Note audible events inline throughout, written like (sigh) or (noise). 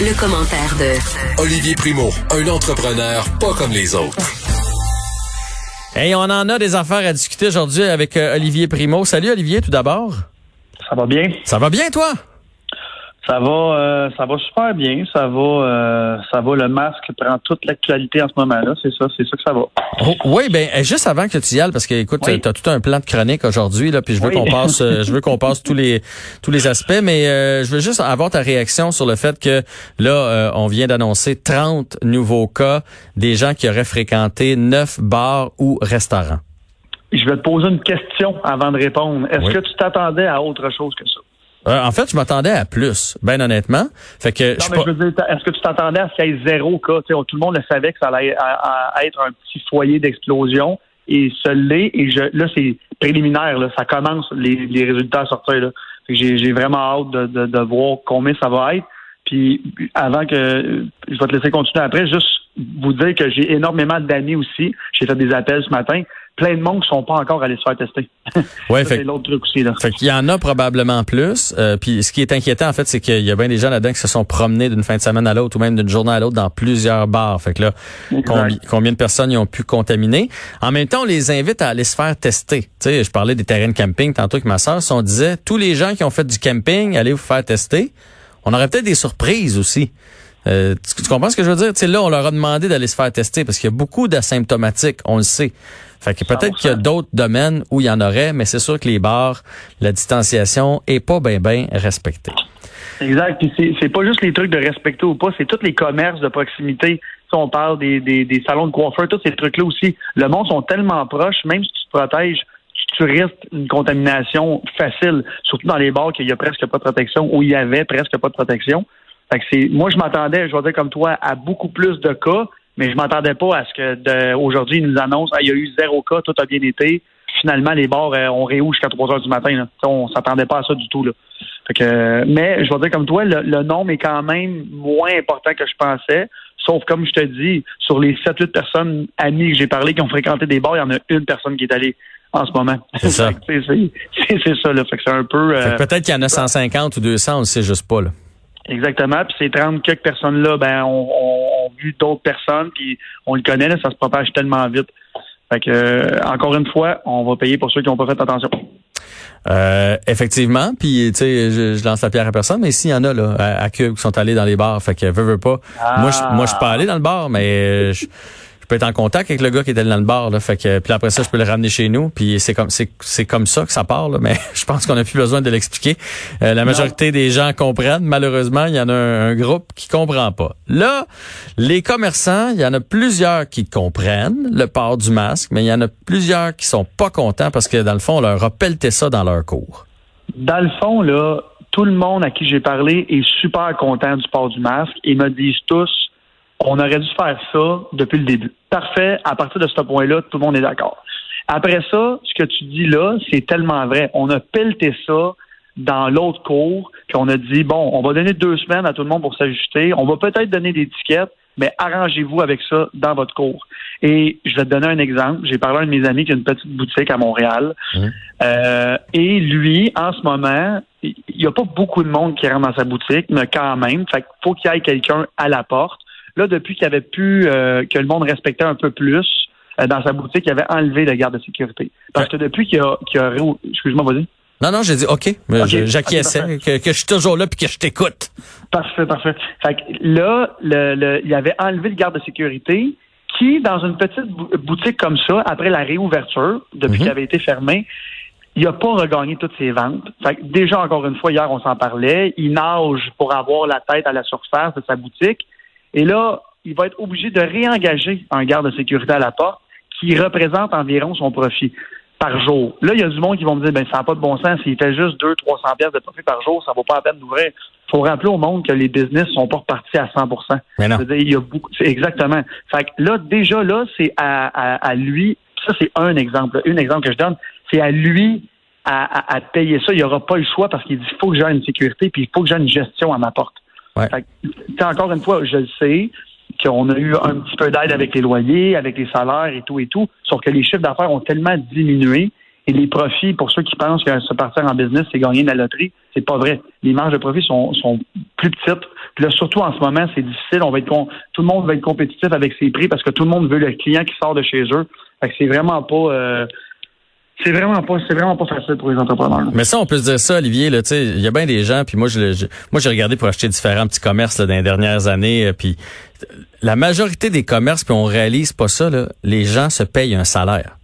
Le commentaire de Olivier Primo, un entrepreneur pas comme les autres. Hey, on en a des affaires à discuter aujourd'hui avec euh, Olivier Primo. Salut Olivier, tout d'abord. Ça va bien? Ça va bien, toi? Ça va, euh, ça va super bien. Ça va, euh, ça va. Le masque prend toute l'actualité en ce moment-là. C'est ça, c'est ça que ça va. Oh, oui, ben eh, juste avant que tu y ailles, parce que écoute, Oui. tu as tout un plan de chronique aujourd'hui, là, puis je veux Oui. qu'on passe, euh, je veux qu'on passe (laughs) tous les tous les aspects, mais euh, je veux juste avoir ta réaction sur le fait que là, euh, on vient d'annoncer 30 nouveaux cas des gens qui auraient fréquenté neuf bars ou restaurants. Je vais te poser une question avant de répondre. Est-ce Oui. que tu t'attendais à autre chose que ça? Euh, en fait, je m'attendais à plus, ben honnêtement. Fait que je Non, suis mais pas- je veux dire, est-ce que tu t'attendais à ce qu'il y ait zéro cas? Tu sais, tout le monde le savait que ça allait à- à- être un petit foyer d'explosion. Et ce l'est. Et je, là, c'est préliminaire. Là, ça commence les, les résultats à sortir. Là. J'ai vraiment hâte de, de, de voir combien ça va être. Puis avant que je vais te laisser continuer après, juste vous dire que j'ai énormément d'amis aussi. J'ai fait des appels ce matin. Plein de monde qui sont pas encore allés se faire tester. (laughs) ouais, c'est l'autre truc aussi. Là. Fait qu'il y en a probablement plus. Euh, puis ce qui est inquiétant, en fait, c'est qu'il y a bien des gens là-dedans qui se sont promenés d'une fin de semaine à l'autre ou même d'une journée à l'autre dans plusieurs bars. Fait que là, combi- combien de personnes ils ont pu contaminer? En même temps, on les invite à aller se faire tester. Tu sais, je parlais des terrains de camping tantôt avec ma sœur. Si on disait, tous les gens qui ont fait du camping, allez vous faire tester, on aurait peut-être des surprises aussi. Euh, tu, tu comprends ce que je veux dire? Tu sais, là, on leur a demandé d'aller se faire tester parce qu'il y a beaucoup d'asymptomatiques, on le sait. Fait que peut-être qu'il y a 100%. d'autres domaines où il y en aurait, mais c'est sûr que les bars, la distanciation est pas bien bien respectée. Exact. Puis c'est, pas juste les trucs de respecter ou pas, c'est tous les commerces de proximité. Si on parle des, des, des salons de coiffeur, tous ces trucs-là aussi. Le monde sont tellement proches, même si tu te protèges, tu, risques une contamination facile. Surtout dans les bars qu'il y a presque pas de protection, où il y avait presque pas de protection. Fait que c'est, moi, je m'attendais, je vais dire comme toi, à beaucoup plus de cas, mais je m'attendais pas à ce que de, aujourd'hui, ils nous annoncent, ah, il y a eu zéro cas, tout a bien été. Finalement, les bars euh, ont réouvert jusqu'à 3 heures du matin. Là. On s'attendait pas à ça du tout. Là. Fait que, euh, mais je vais dire comme toi, le, le nombre est quand même moins important que je pensais. Sauf comme je te dis, sur les 7-8 personnes amies que j'ai parlé qui ont fréquenté des bars, il y en a une personne qui est allée en ce moment. C'est ça. (laughs) C'est, c'est, c'est ça, là. Fait que c'est un peu. Euh, peut-être qu'il y en a 150 ou 200, on le sait juste pas, là. Exactement. Puis ces 30 quelques personnes-là, ben, on, on, vu d'autres personnes, puis on le connaît, là, ça se propage tellement vite. Fait que, euh, encore une fois, on va payer pour ceux qui n'ont pas fait attention. Euh, effectivement, puis tu sais, je, je lance la pierre à personne, mais s'il y en a là à, à Cube qui sont allés dans les bars, fait que veux, veux pas. Moi, je, moi, je suis pas allé dans le bar, mais je peux être en contact avec le gars qui allé dans le bar, là, fait que puis après ça, je peux le ramener chez nous, puis c'est comme c'est c'est comme ça que ça part, là, mais (laughs) je pense qu'on a plus besoin de l'expliquer. Euh, la majorité des gens comprennent. Malheureusement, il y en a un, un groupe qui comprend pas. Là, les commerçants, il y en a plusieurs qui comprennent le port du masque, mais il y en a plusieurs qui sont pas contents parce que dans le fond, on leur a pelleté ça dans leur cours. Dans le fond, là, tout le monde à qui j'ai parlé est super content du port du masque et me disent tous on aurait dû faire ça depuis le début. Parfait, à partir de ce point-là, tout le monde est d'accord. Après ça, ce que tu dis là, c'est tellement vrai. On a pelleté ça dans l'autre cours, puis on a dit, bon, on va donner deux semaines à tout le monde pour s'ajuster. On va peut-être donner des tickets, mais arrangez-vous avec ça dans votre cours. Et je vais te donner un exemple. J'ai parlé à un de mes amis qui a une petite boutique à Montréal. Euh, et lui, en ce moment, il n'y a pas beaucoup de monde qui rentre dans sa boutique, mais quand même, fait qu'il faut qu'il y ait quelqu'un à la porte. Là, depuis qu'il avait pu, euh, que le monde respectait un peu plus euh, dans sa boutique, il avait enlevé le garde de sécurité. Parce que depuis qu'il a, réou- excuse-moi, vas-y. Non, non, j'ai dit OK, mais Ok, je- j'acquiesçais, que, que je suis toujours là puis que je t'écoute. Parfait, parfait. Fait que là, le, le- il avait enlevé le garde de sécurité qui, dans une petite bou- boutique comme ça, après la réouverture, depuis Mhm. qu'il avait été fermé, il n'a pas regagné toutes ses ventes. Fait que déjà, encore une fois, hier, on s'en parlait. Il nage pour avoir la tête à la surface de sa boutique. Et là, il va être obligé de réengager un garde de sécurité à la porte qui représente environ son profit. par jour. Là, il y a du monde qui vont me dire, ben ça n'a pas de bon sens. S'il fait juste 200-300 pièces de profit par jour, ça vaut pas la peine d'ouvrir. Il faut rappeler au monde que les business sont pas repartis à 100 Mais non. C'est-à-dire, il y a beaucoup, exactement. Fait que là, déjà là, c'est à, à, à lui. Ça, c'est un exemple. Un exemple que je donne, c'est à lui à, à, à payer ça. Il n'y aura pas le choix parce qu'il dit, il faut que j'ai une sécurité, puis il faut que j'ai une gestion à ma porte. Ouais. Fait encore une fois, je le sais qu'on a eu un petit peu d'aide avec les loyers, avec les salaires et tout et tout, sauf que les chiffres d'affaires ont tellement diminué et les profits, pour ceux qui pensent que se partir en business, c'est gagner de la loterie, c'est pas vrai. Les marges de profit sont, sont plus petites. Puis là, surtout en ce moment, c'est difficile. On va être tout le monde va être compétitif avec ses prix parce que tout le monde veut le client qui sort de chez eux. Fait que c'est vraiment pas euh, c'est vraiment pas c'est vraiment pas facile pour les entrepreneurs. Mais ça, on peut se dire ça, Olivier. Là, tu il y a bien des gens. Puis moi, je, je- moi, j'ai regardé pour acheter différents petits commerces là, dans les dernières années. euh, Puis la majorité des commerces, puis on réalise pas ça. Là, les gens se payent un salaire.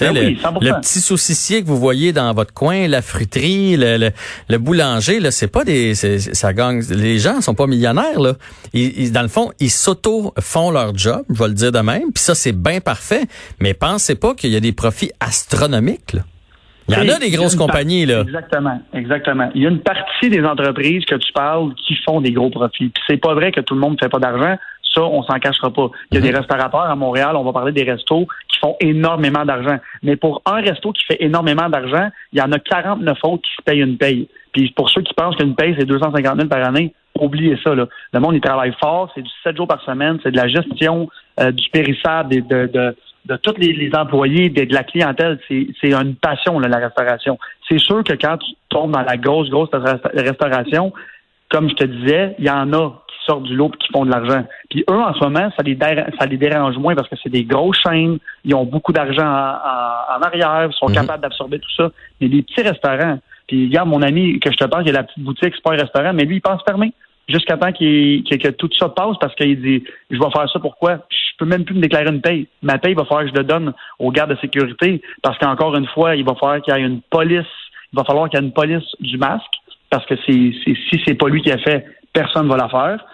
Ben le, oui, 100%. le petit saucissier que vous voyez dans votre coin, la fruiterie, le, le, le boulanger, là, c'est pas des, ça gagne. Les gens sont pas millionnaires là. Ils, ils- dans le fond, ils s'auto font leur job, je vais le dire de même. Puis ça, c'est bien parfait. Mais pensez pas qu'il y a des profits astronomiques. Là. Il y en a des grosses compagnies partie- là. Exactement, exactement. Il y a une partie des entreprises que tu parles qui font des gros profits. Puis c'est pas vrai que tout le monde ne fait pas d'argent. Ça, on s'en cachera pas. Il y a des restaurateurs à Montréal, on va parler des restos font énormément d'argent. Mais pour un resto qui fait énormément d'argent, il y en a 49 autres qui se payent une paye. Puis pour ceux qui pensent qu'une paye, c'est 250 000 par année, oubliez ça. Là. Le monde, il travaille fort, c'est du 7 jours par semaine, c'est de la gestion euh, du périssable, et de, de, tous les, employés, de, de la clientèle. C'est une passion, là, la restauration. C'est sûr que quand tu tombes dans la grosse, grosse resta- restauration, comme je te disais, il y en a qui sortent du lot et qui font de l'argent. Puis eux, en ce moment, ça les, déra- ça les dérange moins parce que c'est des grosses chaînes, ils ont beaucoup d'argent en, en- en arrière, ils sont Mhm. capables d'absorber tout ça. Mais les petits restaurants, puis regarde mon ami que je te parle, il a la petite boutique, c'est pas un restaurant, mais lui, il pense fermer jusqu'à temps qu'il- que, que tout ça passe parce qu'il dit je vais faire ça pourquoi? Je peux même plus me déclarer une paye ma paye il va falloir que je le donne aux gardes de sécurité parce qu'encore une fois il va falloir qu'il y ait une police il va falloir qu'il y ait une police du masque parce que c'est c'est- si c'est pas lui qui a fait personne va la faire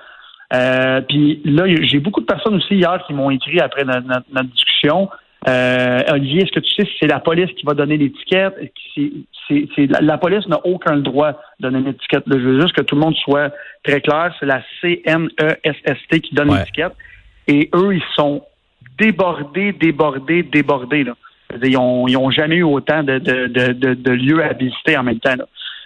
euh, puis là j'ai beaucoup de personnes aussi hier qui m'ont écrit après notre, notre- notre discussion euh, Olivier, est-ce que tu sais si c'est la police qui va donner l'étiquette? La, la police n'a aucun droit de donner l'étiquette. Je veux juste que tout le monde soit très clair. C'est la CNESST qui donne Ouais. l'étiquette. Et eux, ils sont débordés, débordés, débordés. Là. Ils ont, ils ont jamais eu autant de, de, de, de, de lieux à visiter en même temps. Là.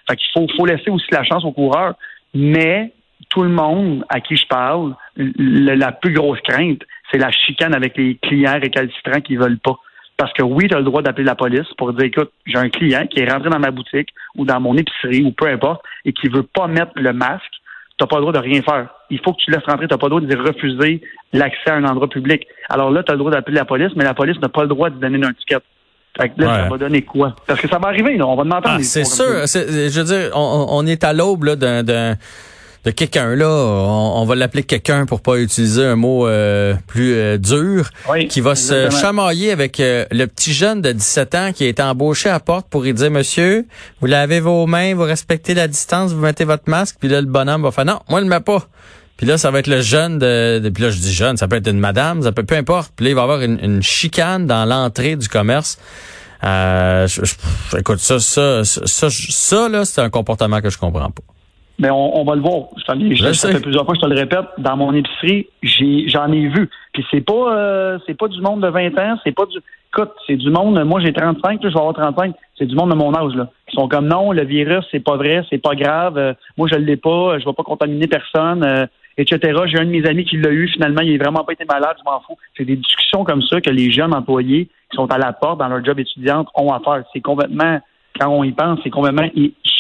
Fait qu'il faut, faut laisser aussi la chance aux coureurs. Mais tout le monde à qui je parle, le- la plus grosse crainte, c'est la chicane avec les clients récalcitrants qui veulent pas. Parce que oui, tu as le droit d'appeler la police pour dire écoute, j'ai un client qui est rentré dans ma boutique ou dans mon épicerie ou peu importe et qui veut pas mettre le masque, tu n'as pas le droit de rien faire. Il faut que tu laisses rentrer, tu n'as pas le droit de dire refuser l'accès à un endroit public. Alors là, tu as le droit d'appeler la police, mais la police n'a pas le droit de donner une étiquette. Fait que là, Ouais. ça va donner quoi? Parce que ça va arriver, là. On va demander Ah, c'est sûr. Je veux dire, on, on est à l'aube d'un- de quelqu'un là. On, on va l'appeler quelqu'un pour pas utiliser un mot euh, plus euh, dur, Oui, qui va se chamailler avec euh, le petit jeune de 17 ans qui a été embauché à la porte pour lui dire Monsieur, vous lavez vos mains, vous respectez la distance, vous mettez votre masque. Puis là, le bonhomme va faire non, moi je le mets pas. Puis là, ça va être le jeune de, de- Puis là, je dis jeune, ça peut être une madame, ça peut peu importe. Puis là, il va y avoir une, une chicane dans l'entrée du commerce. Euh, je- je- écoute, ça, ça, ça, ça, ça, là, c'est un comportement que je comprends pas. Mais on, on va le voir. Je ai- Je ça fait plusieurs fois que je te le répète. Dans mon épicerie, j'ai, j'en ai vu. Puis c'est pas, euh, c'est pas du monde de 20 ans. C'est pas du. Écoute, c'est du monde. Moi, j'ai 35. Là, je vais avoir 35. C'est du monde de mon âge là. Ils sont comme non, le virus, c'est pas vrai, c'est pas grave. euh, moi, je l'ai pas. Je vais pas contaminer personne. euh, etc. J'ai un de mes amis qui l'a eu, finalement, il n'a vraiment pas été malade, je m'en fous. C'est des discussions comme ça que les jeunes employés qui sont à la porte dans leur job étudiante ont à faire. C'est complètement, quand on y pense, c'est complètement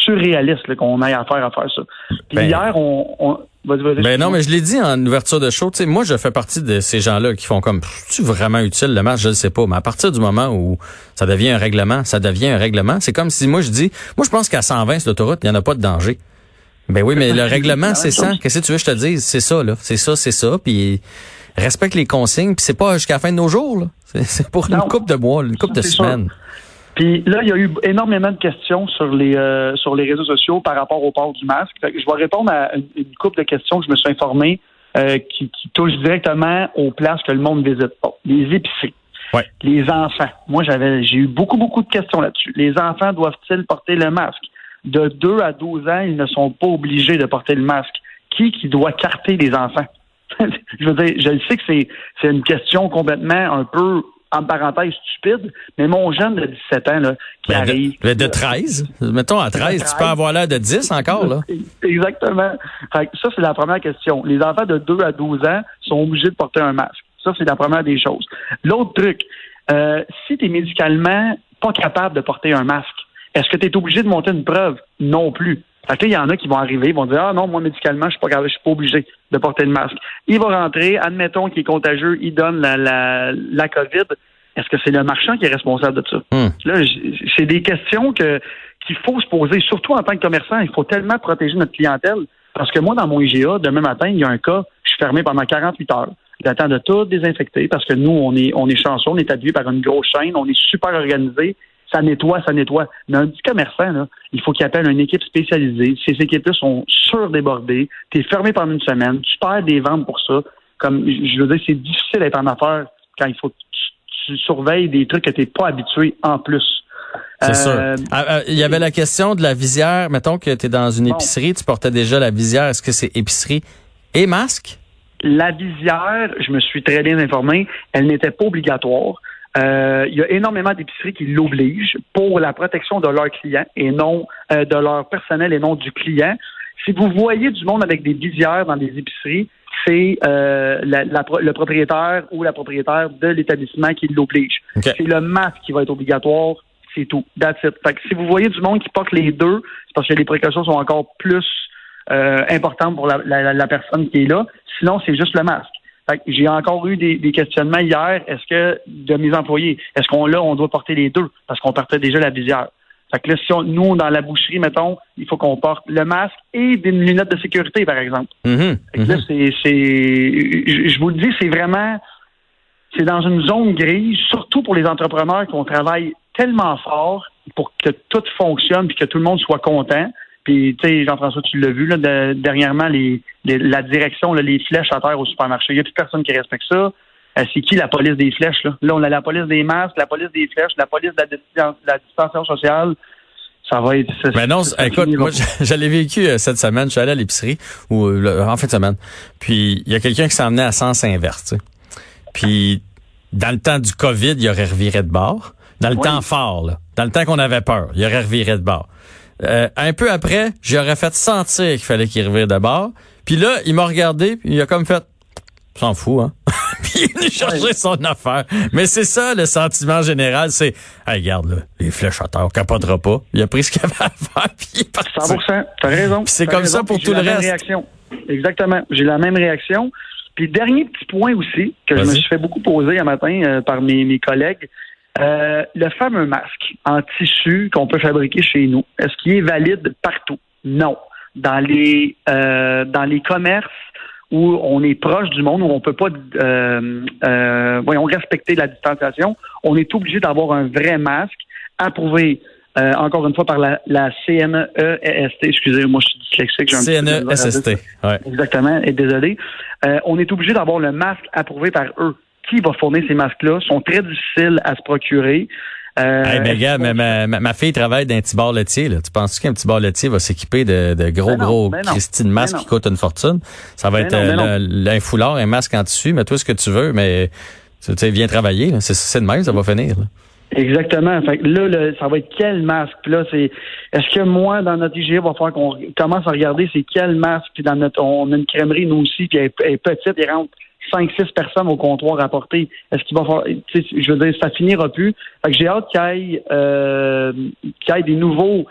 surréaliste qu'on ait à faire à faire ça. Puis Ben- hier, on... on vas-y, vas-y, Ben non, mais je l'ai dit en ouverture de show. Tu sais, moi, je fais partie de ces gens-là qui font comme, tu vraiment utile le match, je le sais pas. Mais à partir du moment où ça devient un règlement, ça devient un règlement. C'est comme si moi je dis, moi je pense qu'à 120 sur l'autoroute, il n'y en a pas de danger. Ben oui, mais le règlement, c'est ça. Qu'est-ce que tu veux que je te dise? C'est ça, là. C'est ça, c'est ça. Puis respecte les consignes. Puis c'est pas jusqu'à la fin de nos jours, là. C'est- pour une coupe de mois, une coupe de semaines. Puis là, il y a eu énormément de questions sur les euh, sur les réseaux sociaux par rapport au port du masque. Je vais répondre à une, une couple de questions que je me suis informé euh, qui, qui touchent directement aux places que le monde visite. Bon, les épiceries. Ouais. Les enfants. Moi, j'avais, j'ai eu beaucoup, beaucoup de questions là-dessus. Les enfants doivent-ils porter le masque? De 2 à 12 ans, ils ne sont pas obligés de porter le masque. Qui qui doit carter les enfants? (laughs) je veux dire, je sais que c'est, c'est une question complètement un peu en parenthèse stupide, mais mon jeune de 17 ans là, qui Ben, arrive. de, de 13. Mettons à 13, tu peux avoir l'air de 10 encore, là. Exactement. Fait que ça, c'est la première question. Les enfants de 2 à 12 ans sont obligés de porter un masque. Ça, c'est la première des choses. L'autre truc, euh, si tu es médicalement pas capable de porter un masque, est-ce que tu es obligé de monter une preuve? Non plus. Fait que là, il y en a qui vont arriver, ils vont dire Ah non, moi, médicalement, je suis pas je suis pas obligé de porter le masque. Il va rentrer, admettons qu'il est contagieux, il donne la, la, la COVID. Est-ce que c'est le marchand qui est responsable de ça? Hmm. Là, c'est des questions que qu'il faut se poser, surtout en tant que commerçant. Il faut tellement protéger notre clientèle. Parce que moi, dans mon IGA, demain matin, il y a un cas, je suis fermé pendant 48 heures. J'attends de tout désinfecter parce que nous, on est, on est chanceux, on est habillé par une grosse chaîne, on est super organisé. Ça nettoie, ça nettoie. Mais un petit commerçant, là, il faut qu'il appelle une équipe spécialisée. Ces équipes-là sont surdébordées. Tu es fermé pendant une semaine. Tu perds des ventes pour ça. Comme je veux dire, c'est difficile d'être en affaires quand il faut que tu, tu surveilles des trucs que tu n'es pas habitué en plus. C'est Euh, sûr. Ah, ah, Il y avait la question de la visière. Mettons que tu es dans une Bon. épicerie, tu portais déjà la visière. Est-ce que c'est épicerie et masque? La visière, je me suis très bien informé, elle n'était pas obligatoire. Euh, il y a énormément d'épiceries qui l'obligent pour la protection de leurs clients et non euh, de leur personnel et non du client. Si vous voyez du monde avec des visières dans des épiceries, c'est euh, la- la pro- le propriétaire ou la propriétaire de l'établissement qui l'oblige. C'est le masque qui va être obligatoire, c'est tout. That's it. Fait que si vous voyez du monde qui porte les deux, c'est parce que les précautions sont encore plus euh, importantes pour la, la- la personne qui est là. Sinon, c'est juste le masque. J'ai encore eu des, des questionnements hier. Est-ce que de mes employés, est-ce qu'on là, on doit porter les deux? Parce qu'on portait déjà la visière. Fait que là, si on- nous dans la boucherie, mettons, il faut qu'on porte le masque et des lunettes de sécurité, par exemple. Mhm, que là, mhm. c'est, je vous le dis, c'est vraiment, c'est dans une zone grise, surtout pour les entrepreneurs qu'on travaille tellement fort pour que tout fonctionne puis que tout le monde soit content. Puis, tu sais, Jean-François, tu l'as vu, là, de- dernièrement, les, les- la direction, là, les flèches à terre au supermarché. Il n'y a plus personne qui respecte ça. Euh, c'est qui la police des flèches, là? Là, on a la police des masques, la police des flèches, la police de la, distan- la distanciation sociale. Ça va être... ça- Ben non, ça- écoute, moi, l'ai vécu euh, cette semaine. Je suis allé à l'épicerie ou euh, en fin de semaine. Puis il y a quelqu'un qui s'en venait à sens inverse. Puis dans le temps du COVID, il aurait reviré de bord. Dans le Oui. temps fort, là, dans le temps qu'on avait peur, il aurait reviré de bord. Euh, un peu après, j'aurais fait sentir qu'il fallait qu'il revire de bord. Puis là, il m'a regardé, puis il a comme fait s'en fout, hein. (laughs) puis il est venu chercher son affaire. Mais c'est ça le sentiment général, c'est hey, regarde là, les flèches à terre, on capotera pas. Il a pris ce qu'il avait à faire, puis il est parti. 100 t'as raison. C'est comme raison, ça pour tout j'ai le la même reste. Réaction. Exactement. J'ai la même réaction. Puis dernier petit point aussi, que je me suis fait beaucoup poser un matin euh, par mes, mes collègues, euh, le fameux masque en tissu qu'on peut fabriquer chez nous, est-ce qu'il est valide partout? Non. Dans les euh, dans les commerces où on est proche du monde, où on peut pas euh, euh, voyons, respecter la distanciation, on est obligé d'avoir un vrai masque approuvé euh, encore une fois par la, la CNEST. Excusez, moi je suis dyslexique. CNESST. ça. Ouais. Exactement, et désolé. Euh, on est obligé d'avoir le masque approuvé par eux. Qui va fournir ces masques-là? sont très difficiles à se procurer. Euh, Hey, mais gars, ma, ma, ma fille travaille dans un petit bar laitier. Là. Tu penses qu'un petit bar laitier va s'équiper de, de gros, Ben non, gros ben Christine masques ben qui non. coûtent une fortune? Ça va être non, euh, le- un foulard, un masque en tissu, mais toi ce que tu veux, mais tu sais, viens travailler. C'est, de même, ça va finir. là. Exactement. Fait que là, le- ça va être quel masque? Puis là, c'est est-ce que moi, dans notre IGA, va falloir qu'on commence à regarder c'est quel masque, puis dans notre on a une crèmerie, nous aussi, puis elle, est- elle est petite, il rentre 5-6 personnes au comptoir à porter. Est-ce qu'il va falloir je veux dire, ça finira plus. Fait que j'ai hâte qu'il y ait euh, qu'il y ait des nouveaux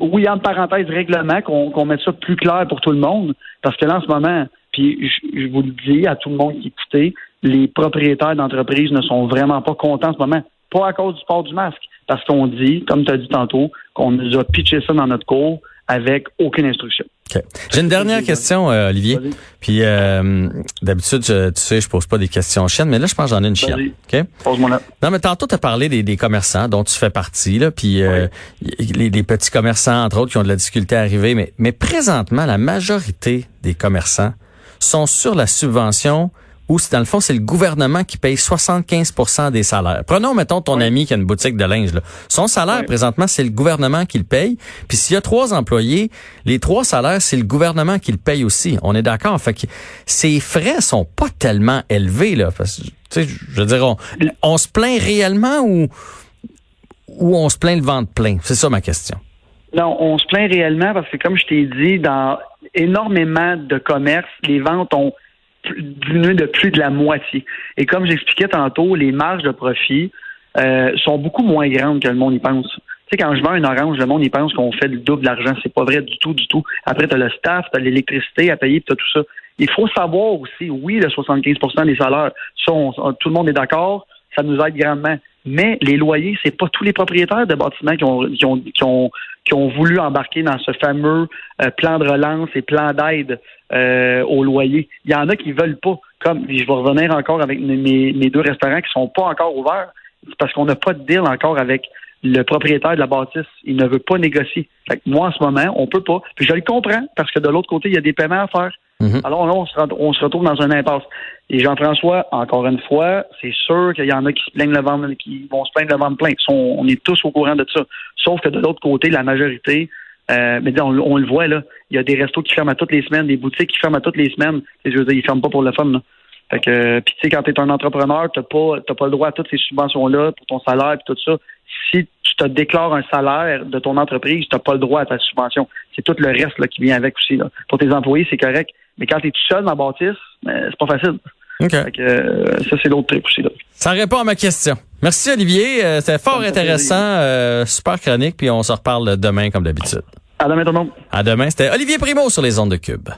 oui, entre parenthèses, règlements, qu'on qu'on mette ça plus clair pour tout le monde. Parce que là, en ce moment, puis je, je vous le dis à tout le monde qui écoutez, les propriétaires d'entreprises ne sont vraiment pas contents en ce moment. Pas à cause du port du masque. Parce qu'on dit, comme tu as dit tantôt, qu'on nous a pitché ça dans notre cours avec aucune instruction. OK. J'ai une dernière question, euh, Olivier. Puis euh, d'habitude, tu sais, je pose pas des questions chiennes, mais là, je pense que j'en ai une chienne. OK? Pose-moi là. Non, mais tantôt, tu as parlé des, des commerçants dont tu fais partie, là, puis euh, les petits commerçants, entre autres, qui ont de la difficulté à arriver. Mais, mais présentement, la majorité des commerçants sont sur la subvention ou dans le fond, c'est le gouvernement qui paye 75% des salaires. Prenons, mettons, ton ami qui a une boutique de linge. Là. Son salaire, présentement, c'est le gouvernement qui le paye. Puis s'il y a trois employés, les trois salaires, c'est le gouvernement qui le paye aussi. On est d'accord? Fait que ces frais sont pas tellement élevés. Là, parce, je veux dire, on, se plaint réellement ou, ou on se plaint le ventre plein? C'est ça ma question. Non, on se plaint réellement parce que, comme je t'ai dit, dans énormément de commerces, les ventes ont diminué de plus de la moitié. Et comme j'expliquais tantôt, les marges de profit euh, sont beaucoup moins grandes que le monde y pense. Tu sais, quand je vends une orange, le monde y pense qu'on fait le double d'argent. C'est pas vrai du tout, du tout. Après, tu as le staff, tu as l'électricité à payer, tu as tout ça. Il faut savoir aussi, oui, le 75% des salaires, ça, tout le monde est d'accord, ça nous aide grandement. Mais les loyers, c'est pas tous les propriétaires de bâtiments qui ont, qui ont, qui ont, qui ont voulu embarquer dans ce fameux euh, plan de relance et plan d'aide euh, aux loyers. Il y en a qui veulent pas. Comme je vais revenir encore avec mes, mes deux restaurants qui sont pas encore ouverts parce qu'on n'a pas de deal encore avec le propriétaire de la bâtisse. Il ne veut pas négocier. Fait que moi, en ce moment, on peut pas. Puis je le comprends parce que de l'autre côté, il y a des paiements à faire. Mhm. Alors là, on se, retrouve dans un impasse. Et Jean-François, encore une fois, c'est sûr qu'il y en a qui se plaignent le ventre, qui vont se plaindre le ventre plein. on est tous au courant de ça. Sauf que de l'autre côté, la majorité, euh, mais on, le voit là, il y a des restos qui ferment à toutes les semaines, des boutiques qui ferment à toutes les semaines. Et je veux dire, ils ferment pas pour le fun. Là. Fait que, puis tu sais, quand tu es un entrepreneur, t'as pas, t'as pas le droit à toutes ces subventions-là pour ton salaire et tout ça. Si tu te déclares un salaire de ton entreprise, t'as pas le droit à ta subvention. C'est tout le reste là, qui vient avec aussi. Là. Pour tes employés, c'est correct. Mais quand tu es tout seul dans la bâtisse, ben, c'est pas facile. Fait que, euh, ça, c'est l'autre truc aussi. Là. Ça répond à ma question. Merci Olivier. Euh, C'était fort intéressant. Euh, super chronique. Puis on se reparle demain comme d'habitude. À demain tout le monde. À demain. C'était Olivier Primo sur les ondes de Cube.